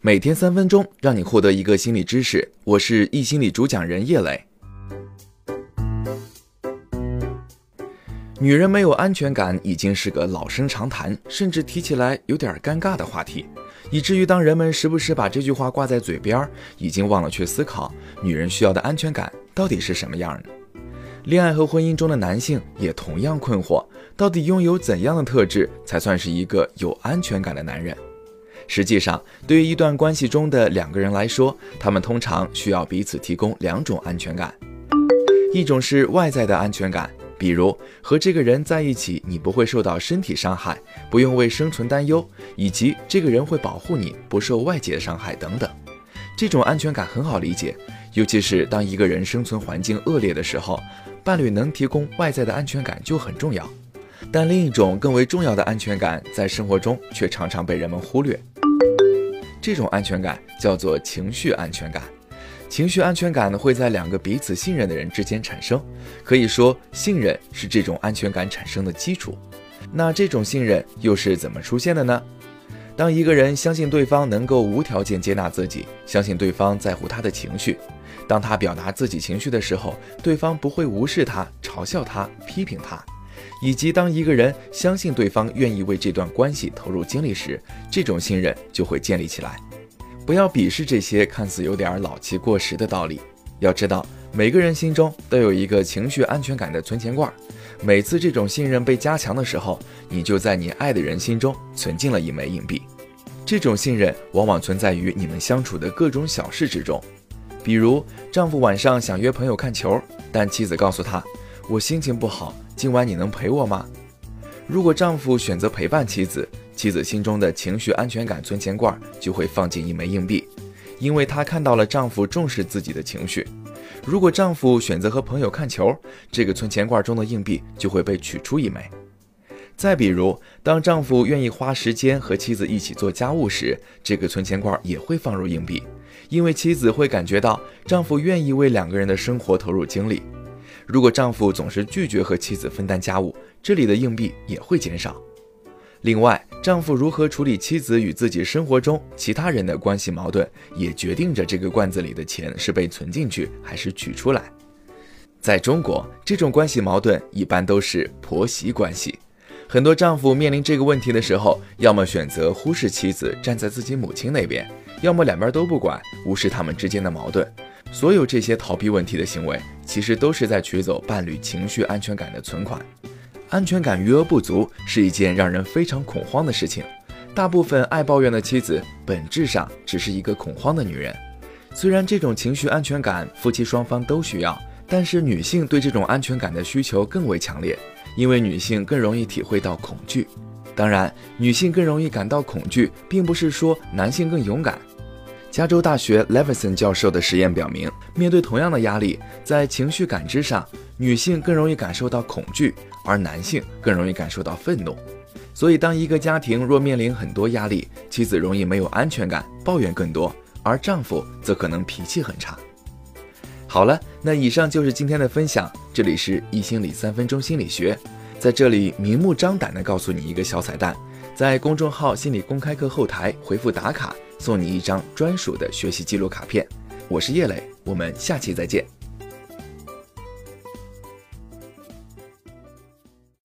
每天三分钟，让你获得一个心理知识。我是易心理主讲人叶磊。女人没有安全感已经是个老生常谈，甚至提起来有点尴尬的话题，以至于当人们时不时把这句话挂在嘴边，已经忘了去思考女人需要的安全感到底是什么样的。恋爱和婚姻中的男性也同样困惑，到底拥有怎样的特质才算是一个有安全感的男人？实际上，对于一段关系中的两个人来说，他们通常需要彼此提供两种安全感，一种是外在的安全感，比如和这个人在一起，你不会受到身体伤害，不用为生存担忧，以及这个人会保护你不受外界伤害等等。这种安全感很好理解，尤其是当一个人生存环境恶劣的时候，伴侣能提供外在的安全感就很重要。但另一种更为重要的安全感，在生活中却常常被人们忽略。这种安全感叫做情绪安全感。情绪安全感会在两个彼此信任的人之间产生，可以说信任是这种安全感产生的基础。那这种信任又是怎么出现的呢？当一个人相信对方能够无条件接纳自己，相信对方在乎他的情绪，当他表达自己情绪的时候，对方不会无视他、嘲笑他、批评他。以及当一个人相信对方愿意为这段关系投入精力时，这种信任就会建立起来。不要鄙视这些看似有点老气过时的道理。要知道，每个人心中都有一个情绪安全感的存钱罐。每次这种信任被加强的时候，你就在你爱的人心中存进了一枚硬币。这种信任往往存在于你们相处的各种小事之中，比如丈夫晚上想约朋友看球，但妻子告诉他：“我心情不好。”今晚你能陪我吗？如果丈夫选择陪伴妻子，妻子心中的情绪安全感存钱罐就会放进一枚硬币，因为她看到了丈夫重视自己的情绪。如果丈夫选择和朋友看球，这个存钱罐中的硬币就会被取出一枚。再比如，当丈夫愿意花时间和妻子一起做家务时，这个存钱罐也会放入硬币，因为妻子会感觉到丈夫愿意为两个人的生活投入精力。如果丈夫总是拒绝和妻子分担家务，这里的硬币也会减少。另外，丈夫如何处理妻子与自己生活中其他人的关系矛盾，也决定着这个罐子里的钱是被存进去还是取出来。在中国，这种关系矛盾一般都是婆媳关系。很多丈夫面临这个问题的时候，要么选择忽视妻子，站在自己母亲那边，要么两边都不管，无视他们之间的矛盾。所有这些逃避问题的行为，其实都是在取走伴侣情绪安全感的存款。安全感余额不足是一件让人非常恐慌的事情。大部分爱抱怨的妻子，本质上只是一个恐慌的女人。虽然这种情绪安全感夫妻双方都需要，但是女性对这种安全感的需求更为强烈，因为女性更容易体会到恐惧。当然，女性更容易感到恐惧，并不是说男性更勇敢。加州大学 Levison 教授的实验表明，面对同样的压力，在情绪感知上，女性更容易感受到恐惧，而男性更容易感受到愤怒。所以，当一个家庭若面临很多压力，妻子容易没有安全感，抱怨更多，而丈夫则可能脾气很差。好了，那以上就是今天的分享。这里是易心理三分钟心理学，在这里明目张胆地告诉你一个小彩蛋，在公众号心理公开课后台回复打卡。送你一张专属的学习记录卡片，我是叶磊，我们下期再见。